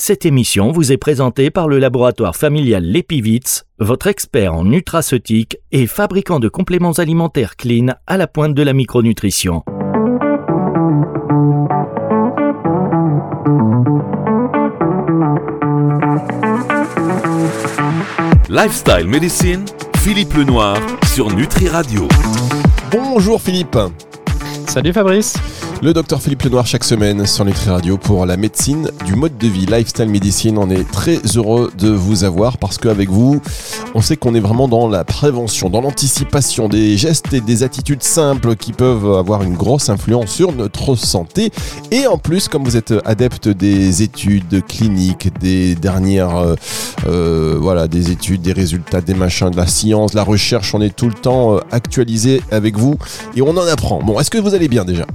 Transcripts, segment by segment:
Cette émission vous est présentée par le laboratoire familial Lepivitz, votre expert en nutraceutique et fabricant de compléments alimentaires clean à la pointe de la micronutrition. Lifestyle Medicine, Philippe Lenoir sur Nutri Radio. Bonjour Philippe. Salut Fabrice. Le docteur Philippe Lenoir chaque semaine sur Nutri Radio pour la médecine du mode de vie, lifestyle medicine. On est très heureux de vous avoir parce qu'avec vous, on sait qu'on est vraiment dans la prévention, dans l'anticipation des gestes et des attitudes simples qui peuvent avoir une grosse influence sur notre santé. Et en plus, comme vous êtes adepte des études cliniques, des dernières, euh, euh, voilà, des études, des résultats, des machins, de la science, de la recherche, on est tout le temps euh, actualisé avec vous et on en apprend. Bon, est-ce que vous allez bien déjà?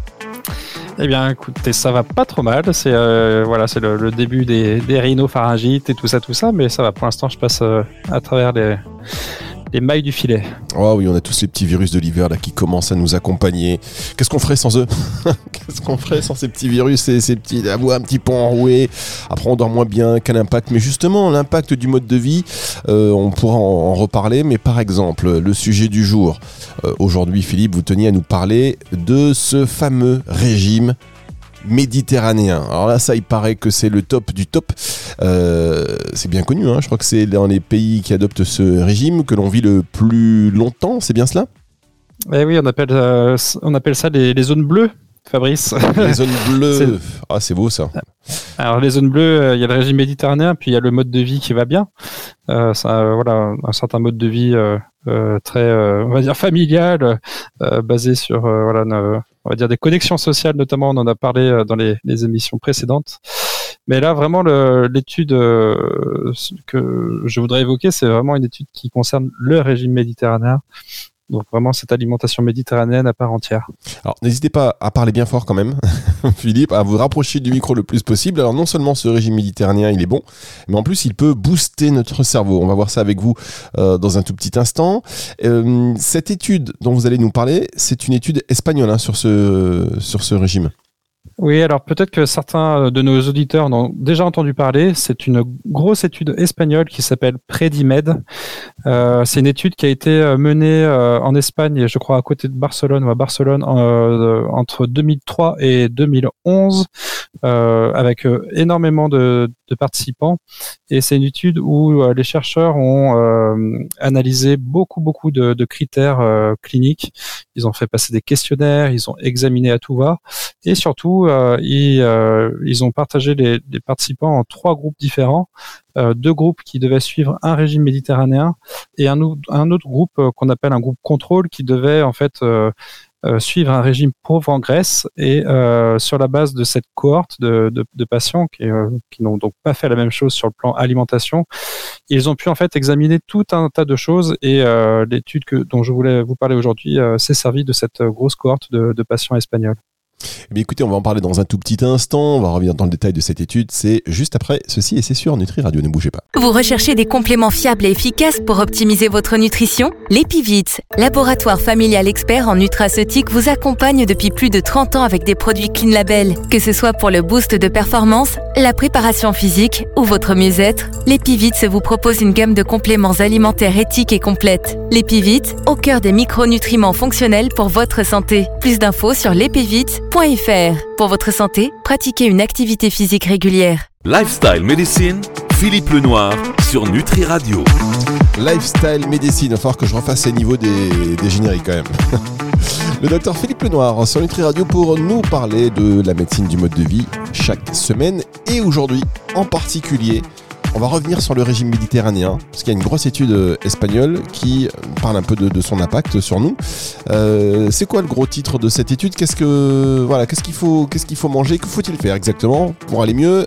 Eh bien, écoutez, ça va pas trop mal. C'est euh, voilà, c'est le, début des, des rhinopharyngites et tout ça, tout ça, mais ça va. Pour l'instant, je passe euh, à travers les, les mailles du filet. Oh oui, on a tous les petits virus de l'hiver là qui commencent à nous accompagner. Qu'est-ce qu'on ferait sans eux Qu'est-ce qu'on ferait sans ces petits virus et ces petits la voix un petit peu enrouée Après, on dort moins bien. Quel impact Mais justement, l'impact du mode de vie, euh, on pourra en, reparler. Mais par exemple, le sujet du jour. Euh, aujourd'hui, Philippe, vous teniez à nous parler de ce fameux régime méditerranéen. Alors là, ça, il paraît que c'est le top du top. Euh, c'est bien connu, hein. je crois que c'est dans les pays qui adoptent ce régime que l'on vit le plus longtemps, c'est bien cela? Eh oui, on appelle, euh, on appelle ça les, zones bleues. Fabrice. Les zones bleues. Ah, c'est beau ça. Alors les zones bleues, euh, il y a le régime méditerranéen, puis il y a le mode de vie qui va bien. ça, voilà, un certain mode de vie très, on va dire familial, basé sur voilà, on va dire des connexions sociales notamment. On en a parlé dans les, les émissions précédentes. Mais là, vraiment, l'étude euh, que je voudrais évoquer, c'est vraiment une étude qui concerne le régime méditerranéen. Donc vraiment cette alimentation méditerranéenne à part entière. Alors n'hésitez pas à parler bien fort quand même, Philippe, à vous rapprocher du micro le plus possible. Alors non seulement ce régime méditerranéen il est bon, mais en plus il peut booster notre cerveau. On va voir ça avec vous euh, dans un tout petit instant. Euh, cette étude dont vous allez nous parler, c'est une étude espagnole hein, sur, ce, sur ce régime. Oui, alors peut-être que certains de nos auditeurs en ont déjà entendu parler. C'est une grosse étude espagnole qui s'appelle Predimed. Euh, c'est une étude qui a été euh, menée euh, en Espagne, je crois à côté de Barcelone à Barcelone, entre 2003 et 2011, avec énormément de, participants. Et c'est une étude où les chercheurs ont analysé beaucoup, beaucoup de critères cliniques. Ils ont fait passer des questionnaires, ils ont examiné à tout va, et surtout euh, euh, ils, ont partagé les, participants en trois groupes différents. Euh, deux groupes qui devaient suivre un régime méditerranéen et un, autre groupe qu'on appelle un groupe contrôle qui devait en fait suivre un régime pauvre en graisse et sur la base de cette cohorte de, patients qui, n'ont donc pas fait la même chose sur le plan alimentation, ils ont pu en fait examiner tout un tas de choses et l'étude dont je voulais vous parler aujourd'hui s'est servie de cette grosse cohorte de patients espagnols. Eh écoutez, on va en parler dans un tout petit instant. On va revenir dans le détail de cette étude. C'est juste après ceci et c'est sûr, Nutri Radio, ne bougez pas. Vous recherchez des compléments fiables et efficaces pour optimiser votre nutrition? L'Epivite, laboratoire familial expert en nutraceutique, vous accompagne depuis plus de 30 ans avec des produits Clean Label. Que ce soit pour le boost de performance, la préparation physique ou votre mieux-être, l'Epivite vous propose une gamme de compléments alimentaires éthiques et complètes. L'Epivite, au cœur des micronutriments fonctionnels pour votre santé. Plus d'infos sur pour votre santé, pratiquez une activité physique régulière. Lifestyle Medicine, Philippe Lenoir sur Nutri Radio. Lifestyle Medicine, il va falloir que je refasse les niveaux des, des génériques quand même. Le docteur Philippe Lenoir sur Nutri Radio pour nous parler de la médecine du mode de vie chaque semaine et aujourd'hui en particulier on va revenir sur le régime méditerranéen, parce qu'il y a une grosse étude euh, espagnole qui parle un peu de, son impact sur nous. Euh, c'est quoi le gros titre de cette étude? Qu'est-ce que voilà, qu'est-ce qu'il faut, qu'est-ce qu'il faut manger? Que faut-il faire exactement pour aller mieux?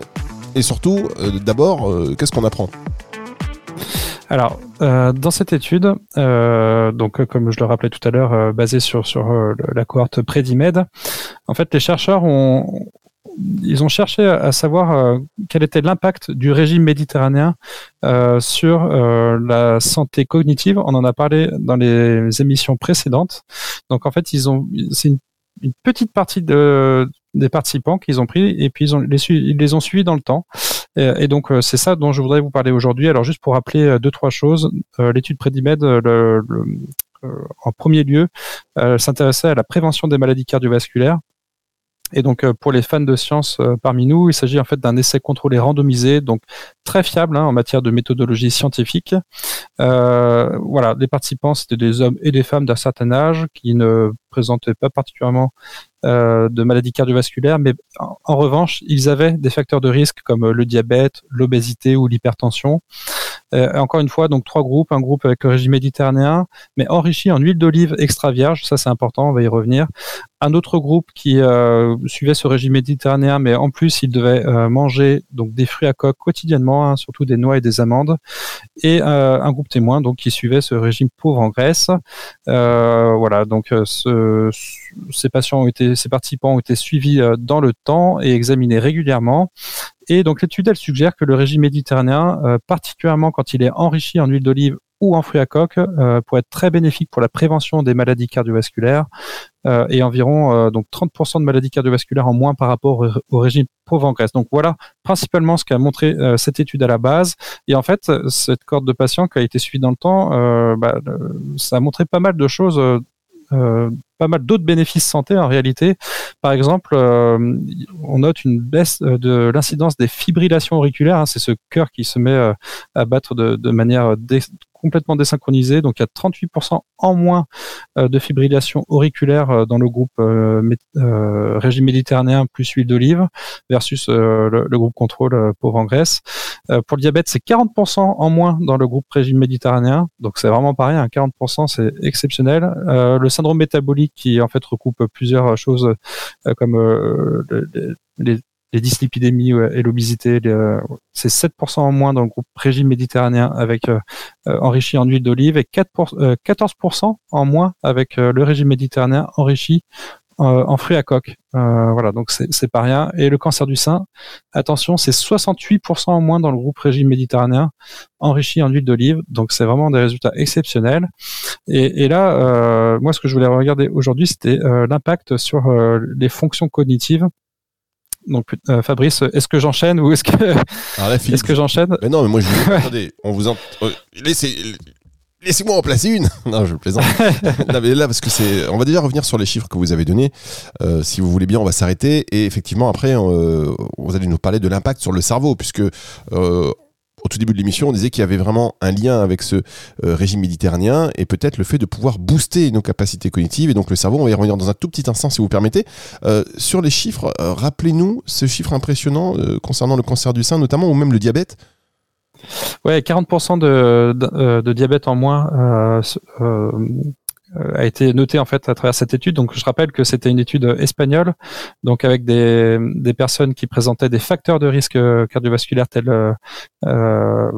Et surtout, euh, d'abord, qu'est-ce qu'on apprend? Alors, dans cette étude, donc comme je le rappelais tout à l'heure, basée sur sur la cohorte Predimed, en fait, les chercheurs ont, ils ont cherché à savoir euh, quel était l'impact du régime méditerranéen euh, sur euh, la santé cognitive. On en a parlé dans les émissions précédentes. Donc en fait, c'est une, petite partie de, des participants qu'ils ont pris et puis ils, ont, les, ont suivis dans le temps. Et, donc c'est ça dont je voudrais vous parler aujourd'hui. Alors juste pour rappeler deux trois choses, l'étude Predimed, en premier lieu, s'intéressait à la prévention des maladies cardiovasculaires et donc euh, pour les fans de science euh, parmi nous, il s'agit en fait d'un essai contrôlé randomisé, donc très fiable hein, en matière de méthodologie scientifique. Euh, voilà, les participants c'était des hommes et des femmes d'un certain âge qui ne présentaient pas particulièrement de maladies cardiovasculaires, mais en, revanche, ils avaient des facteurs de risque comme le diabète, l'obésité ou l'hypertension. Euh, encore une fois, donc trois groupes, un groupe avec le régime méditerranéen, mais enrichi en huile d'olive extra vierge, ça c'est important, on va y revenir. Un autre groupe qui euh, suivait ce régime méditerranéen, mais en plus il devait manger donc des fruits à coque quotidiennement, hein, surtout des noix et des amandes, et un groupe témoin qui suivait ce régime pauvre en graisse. voilà, donc ce, ces patients ont été ces participants ont été suivis euh, dans le temps et examinés régulièrement. Et donc l'étude, elle suggère que le régime méditerranéen, euh, particulièrement quand il est enrichi en huile d'olive ou en fruits à coque, euh, pourrait être très bénéfique pour la prévention des maladies cardiovasculaires et environ donc 30% de maladies cardiovasculaires en moins par rapport au, régime graisse. Donc voilà principalement ce qu'a montré cette étude à la base. Et en fait, cette cohorte de patients qui a été suivie dans le temps, bah, ça a montré pas mal de choses euh, pas mal d'autres bénéfices santé en réalité. Par exemple, euh, on note une baisse euh, de l'incidence des fibrillations auriculaires. Hein, c'est ce cœur qui se met à battre de, de manière complètement désynchronisé. Donc il y a 38% en moins euh, de fibrillation auriculaire euh, dans le groupe euh, régime méditerranéen plus huile d'olive versus le, groupe contrôle pauvre en graisse. pour le diabète, c'est 40% en moins dans le groupe régime méditerranéen. Donc c'est vraiment pareil, hein, 40% c'est exceptionnel. le syndrome métabolique qui en fait recoupe plusieurs choses comme les les dyslipidémies et l'obésité, euh, c'est 7% en moins dans le groupe régime méditerranéen avec euh, euh, enrichi en huile d'olive et 14% en moins avec le régime méditerranéen enrichi en fruits à coque. voilà, donc c'est pas rien. Et le cancer du sein, attention, c'est 68% en moins dans le groupe régime méditerranéen enrichi en huile d'olive. Donc c'est vraiment des résultats exceptionnels. Et là, moi, ce que je voulais regarder aujourd'hui, c'était l'impact sur les fonctions cognitives donc, euh, Fabrice, est-ce que j'enchaîne ou est-ce que, est-ce que j'enchaîne? Mais non, mais moi, je attendez, on vous en... Euh, laissez, Laissez-moi en placer une. non, je plaisante. non, mais là, parce que c'est, on va déjà revenir sur les chiffres que vous avez donnés. Euh, si vous voulez bien, on va s'arrêter et effectivement après, vous allez nous parler de l'impact sur le cerveau, puisque au tout début de l'émission, on disait qu'il y avait vraiment un lien avec ce euh, régime méditerranéen et peut-être le fait de pouvoir booster nos capacités cognitives. Et donc le cerveau, on va y revenir dans un tout petit instant si vous permettez. Euh, sur les chiffres, euh, rappelez-nous ce chiffre impressionnant concernant le cancer du sein notamment ou même le diabète. Ouais, 40% de, diabète en moins a été noté en fait à travers cette étude. Donc je rappelle que c'était une étude espagnole, donc avec des, personnes qui présentaient des facteurs de risque cardiovasculaire tels euh, euh,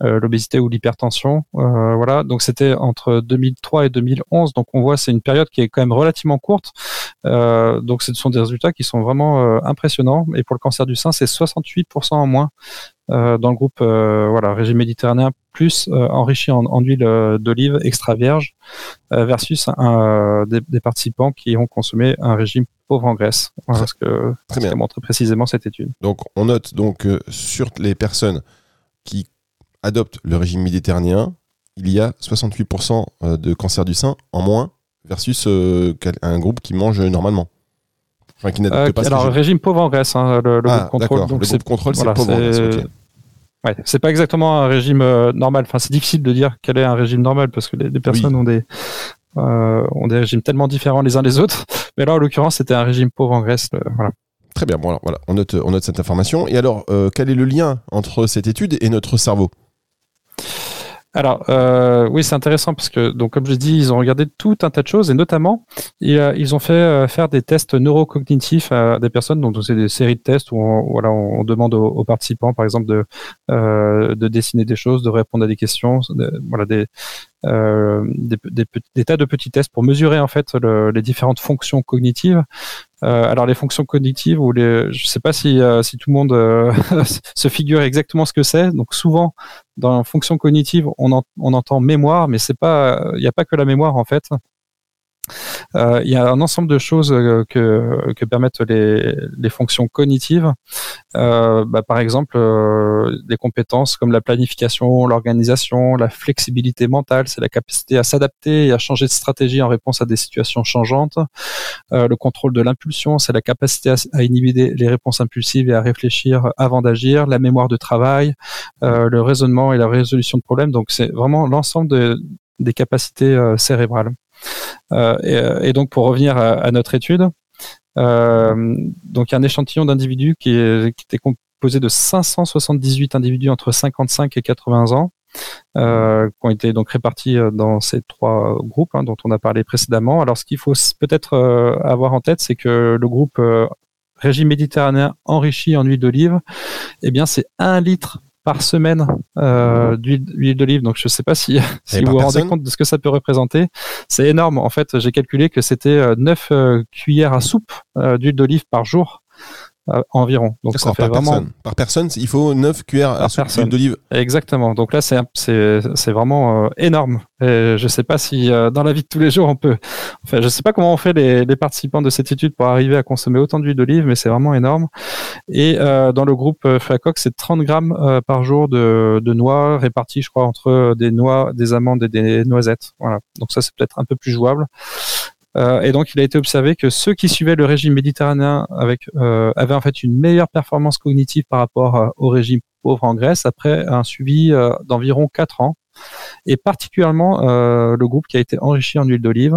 l'obésité ou l'hypertension. voilà, donc c'était entre 2003 et 2011. Donc on voit c'est une période qui est quand même relativement courte. donc ce sont des résultats qui sont vraiment impressionnants. Et pour le cancer du sein, c'est 68% en moins euh, dans le groupe euh, voilà régime méditerranéen plus euh, enrichi en, en huile d'olive extra vierge versus des, des, participants qui ont consommé un régime pauvre en graisse. Voilà ce que Très bien. montre précisément cette étude. Donc on note donc sur les personnes qui adoptent le régime méditerranéen, il y a 68% de cancer du sein en moins versus un groupe qui mange normalement. Enfin, qui pas alors, régime pauvre en graisse, hein, le, le, ah, groupe contrôle. Donc, le groupe contrôle, c'est pauvre en graisse. Ouais, c'est pas exactement un régime euh, normal. Enfin, c'est difficile de dire quel est un régime normal parce que les, personnes ont des euh, ont des régimes tellement différents les uns des autres. Mais là, en l'occurrence, c'était un régime pauvre en. Euh, voilà. Très bien. Bon, alors, voilà, on note, on note cette information. Et alors, euh, quel est le lien entre cette étude et notre cerveau? Alors euh, oui, c'est intéressant parce que donc comme je dis, ils ont regardé tout un tas de choses et notamment ils, ont fait euh, faire des tests neurocognitifs à des personnes. Donc c'est des séries de tests où on, voilà on demande aux, participants par exemple de euh, de dessiner des choses, de répondre à des questions, voilà des euh, des, tas de petits tests pour mesurer en fait les différentes fonctions cognitives. Euh, alors les fonctions cognitives ou je sais pas si, euh, si tout le monde se figure exactement ce que c'est. Donc souvent dans fonction cognitive, on, entend mémoire, mais il n'y a pas que la mémoire en fait. Euh, il y a un ensemble de choses euh, que, permettent les, fonctions cognitives. Euh, bah, par exemple, des compétences comme la planification, l'organisation, la flexibilité mentale, c'est la capacité à s'adapter et à changer de stratégie en réponse à des situations changeantes. Le contrôle de l'impulsion, c'est la capacité à, à, inhiber les réponses impulsives et à réfléchir avant d'agir. La mémoire de travail, le raisonnement et la résolution de problèmes. Donc, c'est vraiment l'ensemble de, des capacités cérébrales. Euh, euh, et, donc pour revenir à, notre étude, euh, donc un échantillon d'individus qui, était composé de 578 individus entre 55 et 80 ans. Qui ont été donc répartis dans ces trois groupes hein, dont on a parlé précédemment. Alors, ce qu'il faut peut-être avoir en tête, c'est que le groupe régime méditerranéen enrichi en huile d'olive, eh bien, c'est un litre par semaine euh, d'huile d'olive. Donc je ne sais pas si, si vous vous rendez compte de ce que ça peut représenter. C'est énorme. En fait, j'ai calculé que c'était 9 euh, euh, cuillères à soupe d'huile d'olive par jour. Euh, environ. Donc ça fait par vraiment personne. par personne, il faut 9 cuillères à soupe d'olive. Exactement. Donc là c'est c'est c'est vraiment euh, énorme. Et je sais pas si euh, dans la vie de tous les jours on peut enfin je sais pas comment on fait les, les participants de cette étude pour arriver à consommer autant d'huile d'olive mais c'est vraiment énorme. Et dans le groupe FACOC, c'est 30 grammes par jour de, de noix répartis je crois entre des noix, des amandes et des noisettes. Voilà. Donc ça c'est peut-être un peu plus jouable. Euh, et donc, il a été observé que ceux qui suivaient le régime méditerranéen avec, euh, avaient en fait une meilleure performance cognitive par rapport euh, au régime pauvre en Grèce après un suivi d'environ 4 ans et particulièrement le groupe qui a été enrichi en huile d'olive.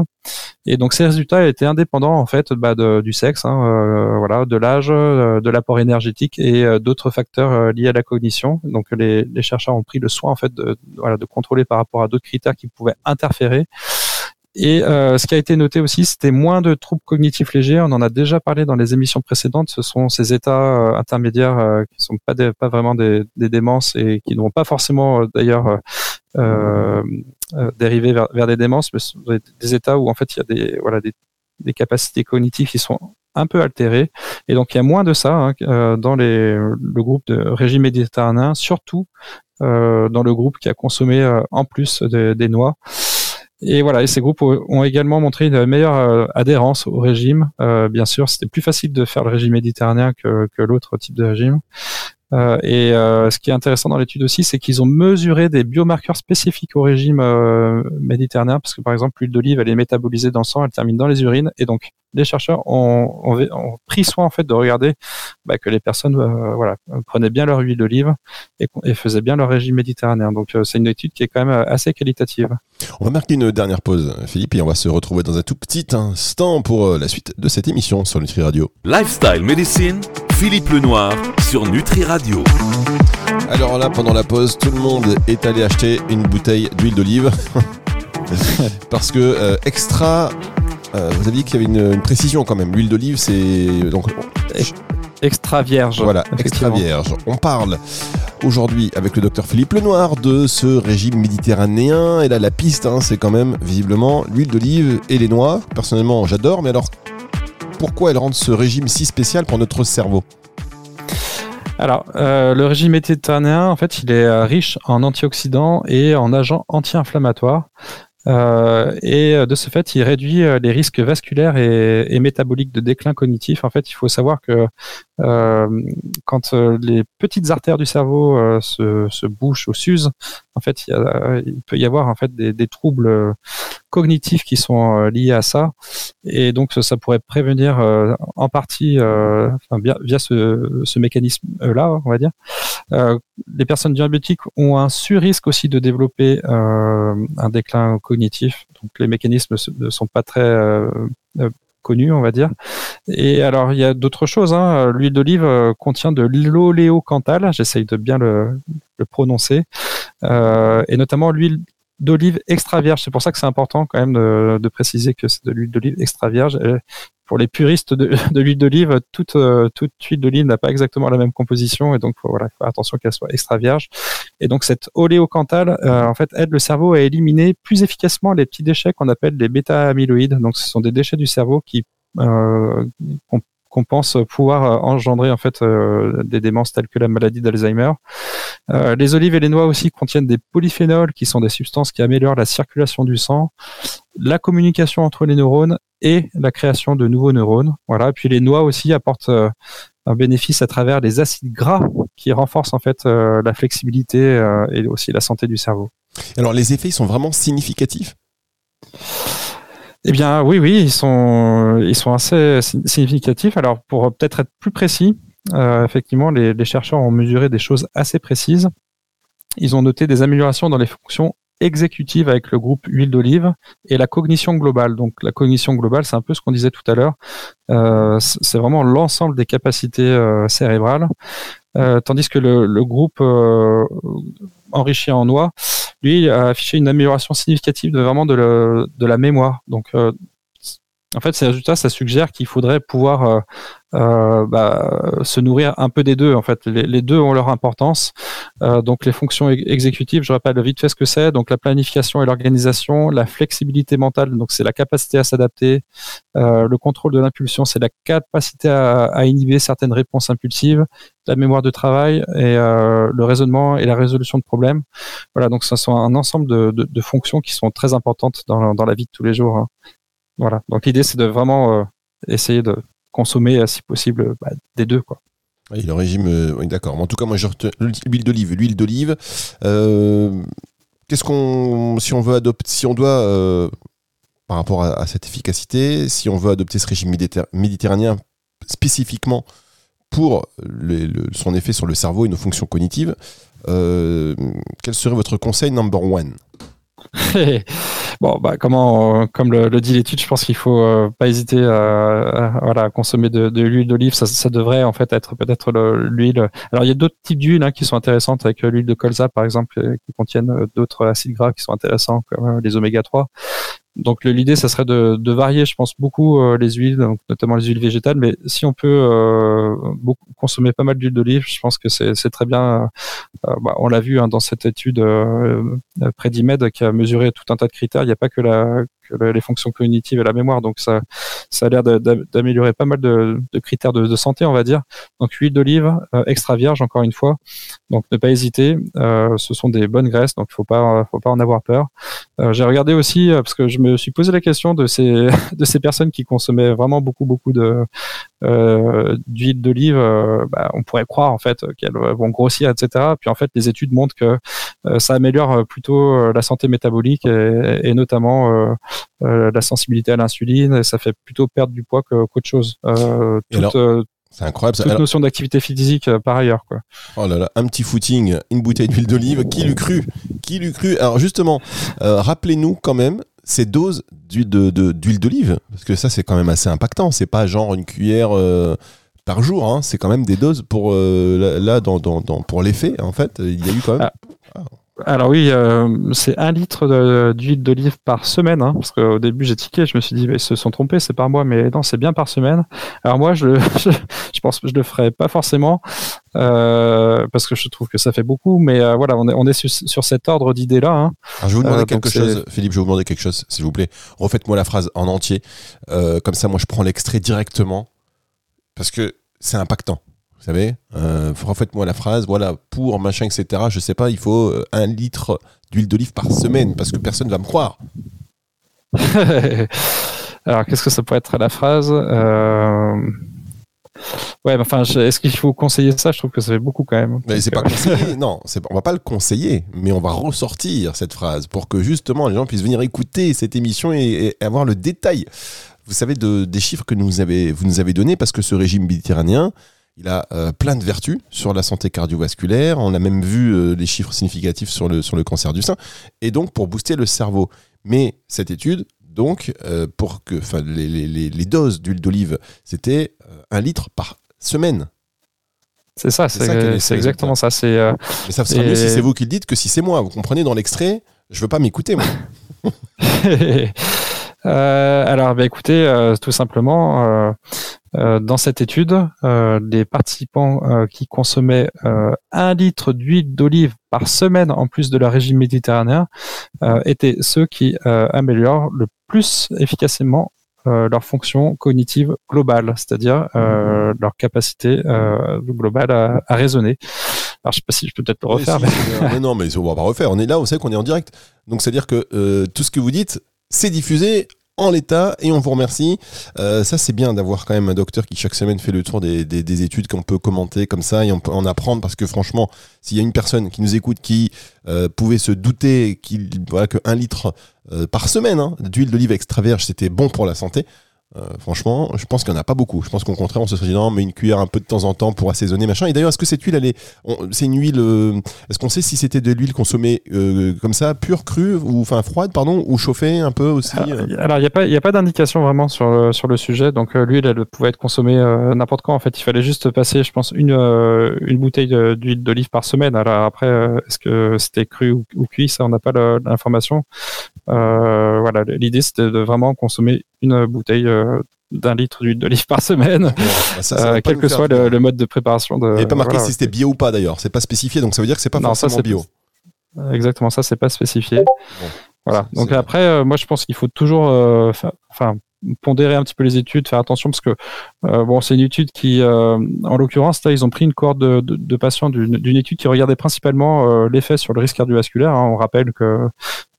Et donc ces résultats étaient indépendants en fait bah, du sexe, hein, voilà, de l'âge, de l'apport énergétique et d'autres facteurs liés à la cognition. Donc les, les, chercheurs ont pris le soin en fait de, voilà, de contrôler par rapport à d'autres critères qui pouvaient interférer. Et euh, ce qui a été noté aussi, c'était moins de troubles cognitifs légers. On en a déjà parlé dans les émissions précédentes. Ce sont ces états euh, intermédiaires euh, qui sont pas pas vraiment des, des, démences et qui ne vont pas forcément d'ailleurs dériver vers, vers, des démences, mais des états où en fait il y a des voilà des, des capacités cognitives qui sont un peu altérées. Et donc il y a moins de ça hein, dans les, le groupe de régime méditerranéen, surtout dans le groupe qui a consommé en plus des noix. Et voilà, et ces groupes ont également montré une meilleure euh, adhérence au régime. Euh, bien sûr, c'était plus facile de faire le régime méditerranéen que, que l'autre type de régime. Euh, et euh, ce qui est intéressant dans l'étude aussi, c'est qu'ils ont mesuré des biomarqueurs spécifiques au régime euh, méditerranéen, parce que par exemple, l'huile d'olive, elle est métabolisée dans le sang, elle termine dans les urines, et donc les chercheurs ont, ont, pris soin en fait de regarder bah, que les personnes voilà prenaient bien leur huile d'olive et, et, faisaient bien leur régime méditerranéen. Donc c'est une étude qui est quand même assez qualitative. On va marquer une dernière pause, Philippe, et on va se retrouver dans un tout petit instant pour la suite de cette émission sur Nutri Radio. Lifestyle Medicine Philippe Lenoir sur Nutri Radio. Alors là, pendant la pause, tout le monde est allé acheter une bouteille d'huile d'olive. Parce que euh, extra, euh, vous avez dit qu'il y avait une, précision quand même. L'huile d'olive, c'est donc extra vierge. Voilà, extra vierge. On parle aujourd'hui avec le docteur Philippe Lenoir de ce régime méditerranéen. Et là, la piste, hein, c'est quand même visiblement l'huile d'olive et les noix. Personnellement, j'adore. Mais alors, pourquoi elle rend ce régime si spécial pour notre cerveau alors, euh, le régime méditerranéen, en fait, il est euh, riche en antioxydants et en agents anti-inflammatoires. Euh, et de ce fait, il réduit les risques vasculaires et, métaboliques de déclin cognitif. En fait, il faut savoir que quand les petites artères du cerveau se, se, bouchent ou s'usent, en fait, il, peut y avoir en fait des, troubles cognitifs qui sont liés à ça, et donc ça pourrait prévenir en partie, via, ce, mécanisme-là, on va dire. les personnes diabétiques ont un sur-risque aussi de développer un déclin cognitif. Donc les mécanismes ne sont pas très connu, on va dire. Et alors, il y a d'autres choses. Hein. L'huile d'olive euh, contient de l'oléocanthal, j'essaye de bien le, prononcer, euh, et notamment l'huile d'olive extra vierge. C'est pour ça que c'est important quand même de, préciser que c'est de l'huile d'olive extra vierge pour les puristes de, l'huile d'olive, toute, euh, toute huile d'olive n'a pas exactement la même composition et donc voilà, il faut attention qu'elle soit extra vierge. Et donc cette oléocanthal, euh, en fait, aide le cerveau à éliminer plus efficacement les petits déchets qu'on appelle les bêta-amyloïdes. Donc ce sont des déchets du cerveau qui euh, pense pouvoir engendrer en fait des démences telles que la maladie d'Alzheimer. les olives et les noix aussi contiennent des polyphénols qui sont des substances qui améliorent la circulation du sang. la communication entre les neurones et la création de nouveaux neurones. Voilà. Puis les noix aussi apportent un bénéfice à travers les acides gras qui renforcent en fait la flexibilité et aussi la santé du cerveau. Alors les effets sont vraiment significatifs? Eh bien, oui, oui, ils sont, ils sont assez significatifs. Alors, pour peut-être être plus précis, euh, effectivement, les, chercheurs ont mesuré des choses assez précises. Ils ont noté des améliorations dans les fonctions exécutives avec le groupe huile d'olive et la cognition globale. Donc, la cognition globale, c'est un peu ce qu'on disait tout à l'heure. Euh, c'est vraiment l'ensemble des capacités euh, cérébrales. tandis que le, le groupe enrichi en noix lui a affiché une amélioration significative de vraiment de, de la mémoire. Donc, euh, en fait, ces résultats, ça suggère qu'il faudrait pouvoir euh, euh, bah, se nourrir un peu des deux. En fait, les, deux ont leur importance. Euh, donc, les fonctions exécutives, je rappelle vite fait ce que c'est. Donc, la planification et l'organisation, la flexibilité mentale, donc c'est la capacité à s'adapter. Le contrôle de l'impulsion, c'est la capacité à, inhiber certaines réponses impulsives. La mémoire de travail et le raisonnement et la résolution de problèmes. Voilà, donc ce sont un ensemble de, fonctions qui sont très importantes dans, dans la vie de tous les jours. Hein. Voilà. Donc l'idée, c'est de vraiment euh, essayer de consommer, euh, si possible, bah, des deux. Quoi. Le régime, euh, oui, d'accord. en tout cas, moi, je l'huile d'olive. L'huile d'olive, qu'est-ce qu'on, si on veut adopter, si on doit, par rapport à, cette efficacité, si on veut adopter ce régime méditerranéen spécifiquement pour son effet sur le cerveau et nos fonctions cognitives, quel serait votre conseil number one? bon, bah, comment, comme le, dit l'étude, je pense qu'il faut euh, pas hésiter à, voilà, à consommer de, l'huile d'olive. Ça, devrait en fait être peut-être l'huile. Alors il y a d'autres types d'huile hein, qui sont intéressantes, avec euh, l'huile de colza par exemple, euh, qui contiennent d'autres acides gras qui sont intéressants, comme les oméga 3. Donc l'idée, ça serait de, de, varier, je pense, beaucoup euh, les huiles, donc, notamment les huiles végétales. Mais si on peut euh, consommer pas mal d'huile d'olive, je pense que c'est très bien. Euh, bah, on l'a vu hein, dans cette étude euh, Predimed qui a mesuré tout un tas de critères. Il n'y a pas que la les fonctions cognitives et la mémoire. Donc ça, ça a l'air d'améliorer pas mal de, critères de, santé, on va dire. Donc huile d'olive euh, extra vierge, encore une fois. Donc ne pas hésiter. Euh, ce sont des bonnes graisses, donc il faut pas, faut pas en avoir peur. Euh, j'ai regardé aussi parce que je me suis posé la question de ces de ces personnes qui consommaient vraiment beaucoup beaucoup de d'huile d'olive. Bah, on pourrait croire en fait qu'elles vont grossir, etc. Puis en fait, les études montrent que ça améliore plutôt la santé métabolique et, et notamment euh, la sensibilité à l'insuline, ça fait plutôt perdre du poids qu'autre chose. Euh, euh, c'est incroyable. Toute notion d'activité physique par ailleurs. Quoi. Oh là là, un petit footing, une bouteille d'huile d'olive, qui l'eût cru? Qui l'eût cru? Alors justement, rappelez-nous quand même ces doses d'huile d'olive, parce que ça c'est quand même assez impactant. C'est pas genre une cuillère par jour, hein. c'est quand même des doses pour là dans, dans, pour l'effet en fait. Il y a eu quand même. Ah. Alors oui, euh, c'est un litre d'huile d'olive par semaine, hein, parce qu'au début j'ai tiqué, je me suis dit ils se sont trompés, c'est par mois, mais non, c'est bien par semaine. Alors moi, je, je, pense que je le ferai pas forcément, euh, parce que je trouve que ça fait beaucoup, mais euh, voilà, on est, on est sur, cet ordre d'idées là. Hein. Alors je vais vous demander quelque chose, Philippe, je vais vous demander quelque chose, s'il vous plaît. Refaites-moi la phrase en entier, comme ça moi je prends l'extrait directement, parce que c'est impactant. Vous savez, euh, refaites-moi la phrase, voilà, pour machin, etc. Je sais pas, il faut euh, un litre d'huile d'olive par semaine parce que personne ne va me croire. Alors, qu'est-ce que ça pourrait être la phrase euh... Ouais, mais enfin, est-ce qu'il faut conseiller ça? Je trouve que ça fait beaucoup quand même. Mais c'est pas conseillé, non, on va pas le conseiller, mais on va ressortir cette phrase pour que justement les gens puissent venir écouter cette émission et, avoir le détail. Vous savez de, des chiffres que nous avez, vous nous avez donnés parce que ce régime méditerranéen, il a euh, plein de vertus sur la santé cardiovasculaire. On a même vu euh, les chiffres significatifs sur le, sur le cancer du sein. Et donc, pour booster le cerveau. Mais cette étude, donc, euh, pour que les, les, les, doses d'huile d'olive, c'était un litre par semaine. C'est ça, c'est exactement ça. Mais ça sera mieux si c'est vous qui le dites que si c'est moi. Vous comprenez, dans l'extrait, je veux pas m'écouter, moi. alors, bah, écoutez, tout simplement, euh, dans cette étude, euh, les participants euh, qui consommaient un litre d'huile d'olive par semaine en plus de leur régime méditerranéen étaient ceux qui améliorent le plus efficacement leur fonction cognitive globale, c'est-à-dire leur capacité globale à, à, raisonner. Alors je sais pas si je peux peut-être le refaire. mais... non, mais on va pas refaire. On est là, on sait qu'on est en direct. Donc c'est-à-dire que tout ce que vous dites, c'est diffusé en l'état et on vous remercie. Euh, ça c'est bien d'avoir quand même un docteur qui chaque semaine fait le tour des, des- des études qu'on peut commenter comme ça et on peut en apprendre parce que franchement, s'il y a une personne qui nous écoute qui euh, pouvait se douter qu'il voilà que un litre euh, par semaine hein, d'huile d'olive extra vierge c'était bon pour la santé. Euh, franchement, je pense qu'il n'y en a pas beaucoup. Je pense qu'au contraire, on se serait dit non, mais une cuillère un peu de temps en temps pour assaisonner, machin. Et d'ailleurs, est-ce que cette huile, elle est, on- c'est une huile, euh, est-ce qu'on sait si c'était de l'huile consommée euh, comme ça, pure, crue, ou enfin froide, pardon, ou chauffée un peu aussi euh Alors, il n'y a pas, il y a pas d'indication vraiment sur le, sur le sujet. Donc, l'huile, elle pouvait être consommée n'importe quand. En fait, il fallait juste passer, je pense, une, une bouteille d'huile d'olive par semaine. Alors, après, est-ce que c'était cru ou, ou cuit Ça, on n'a pas l'information. Voilà, l'idée, c'était de vraiment consommer une bouteille d'un litre d'huile d'olive par semaine, bah, ça, ça euh, quel que soit le, le mode de préparation. De, Il n'y a pas marqué voilà. si c'était bio ou pas d'ailleurs. C'est pas spécifié, donc ça veut dire que c'est pas Non, ça, forcément c'est- bio. Exactement, ça, c'est pas spécifié. Voilà. Donc après, euh, moi, je pense qu'il faut toujours, euh, enfin, pondérer un petit peu les études, faire attention parce que euh, bon, c'est une étude qui, euh, en l'occurrence, là, ils ont pris une cohorte de, patients d'une étude qui regardait principalement euh, l'effet sur le risque cardiovasculaire. hein. On rappelle que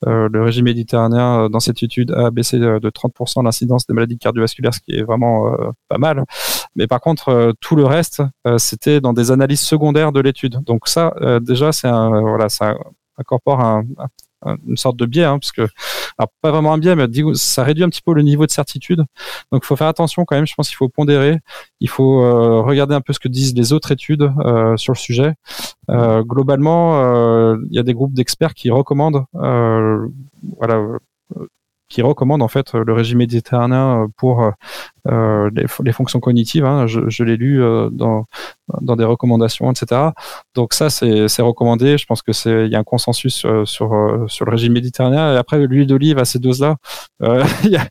le régime méditerranéen, dans cette étude, a baissé de, de 30% l'incidence des maladies cardiovasculaires, ce qui est vraiment pas mal. Mais par contre, tout le reste, c'était dans des analyses secondaires de l'étude. Donc ça, déjà, c'est voilà, ça incorpore un- une sorte de biais, hein, parce que, alors pas vraiment un biais, mais ça réduit un petit peu le niveau de certitude. Donc, il faut faire attention quand même. Je pense qu'il faut pondérer. Il faut euh, regarder un peu ce que disent les autres études euh, sur le sujet. Euh, globalement, il y a des groupes d'experts qui recommandent, voilà, qui recommandent en fait le régime méditerranéen pour euh, les, les fonctions cognitives. hein. je je l'ai lu euh, dans dans des recommandations, etc. Donc ça, c'est recommandé. Je pense que c'est il y a un consensus euh, sur euh, sur le régime méditerranéen. Et après, l'huile d'olive à ces doses-là, euh, il y a,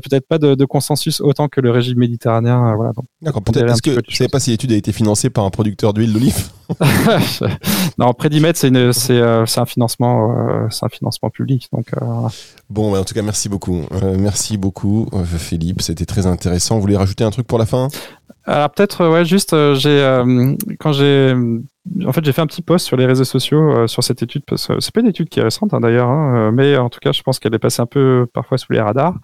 peut-être pas de, de consensus autant que le régime méditerranéen. euh, Voilà. D'accord, peut-être. petit que les savez choses. pas si l'étude a été financée par un producteur d'huile d'olive? Non, Prédimètre, c'est euh, un financement, euh, c'est un financement public. Donc euh. Bon, bah, en tout cas, merci beaucoup. Euh, merci beaucoup, euh, Philippe. C'était très intéressant. Vous voulez rajouter un truc pour la fin? Alors peut-être euh, ouais juste euh, j'ai euh, quand j'ai en fait j'ai fait un petit post sur les réseaux sociaux sur cette étude parce que c'est pas une étude qui est récente hein, d'ailleurs hein, mais en tout cas je pense qu'elle est passée un peu parfois sous les radars.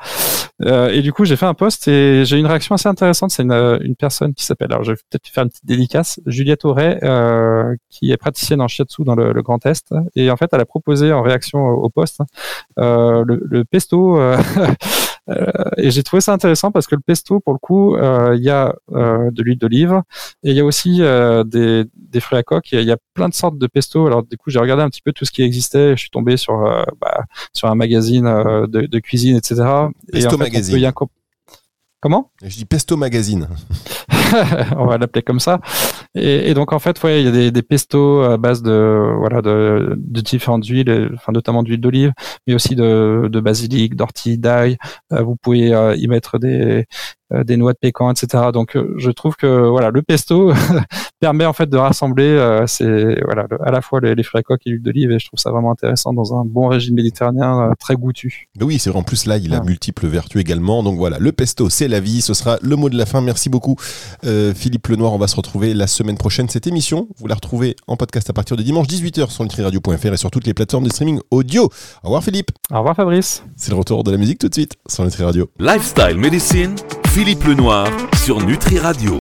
Et du coup j'ai fait un post et j'ai une réaction assez intéressante. C'est une, personne qui s'appelle alors je vais peut-être faire une petite dédicace Juliette euh, qui est praticienne en shiatsu dans le, Grand Est. Et en fait elle a proposé en réaction au, post euh, le, pesto et j'ai trouvé ça intéressant parce que le pesto, pour le coup, euh, il y a euh, de l'huile d'olive et il y a aussi euh, des, des fruits à coque. Il y a- plein de sortes de pesto. Alors du coup, j'ai regardé un petit peu tout ce qui existait. Je suis tombé sur euh, bah, sur un magazine euh, de, de cuisine, etc. et Pesto en fait, on Magazine. peut y inco- Comment? Je dis Pesto Magazine. on va l'appeler comme ça. Et, et donc en fait, ouais, il y a des, des pestos à base de voilà de, de différentes huiles, enfin notamment d'huile d'olive, mais aussi de, de basilic, d'ortie, d'ail. Euh, vous pouvez euh, y mettre des euh, des noix de pécan, etc. Donc je trouve que voilà le pesto permet en fait de rassembler c'est voilà à la fois les, les fruits à coque et l'huile d'olive et je trouve ça vraiment intéressant dans un bon régime méditerranéen très goûtu. Mais oui, c'est vrai. En plus, là, il a Ah. multiples vertus également. Donc voilà, le pesto, c'est la vie. Ce sera le mot de la fin. Merci beaucoup, euh, Philippe Lenoir. On va se retrouver la semaine prochaine. Cette émission, vous la retrouvez en podcast à partir de dimanche 18h sur nutriradio.fr et sur toutes les plateformes de streaming audio. Au revoir, Philippe. Au revoir Fabrice. C'est le retour de la musique tout de suite sur Nutri Radio. Lifestyle Medicine, Philippe Lenoir sur Nutri Radio.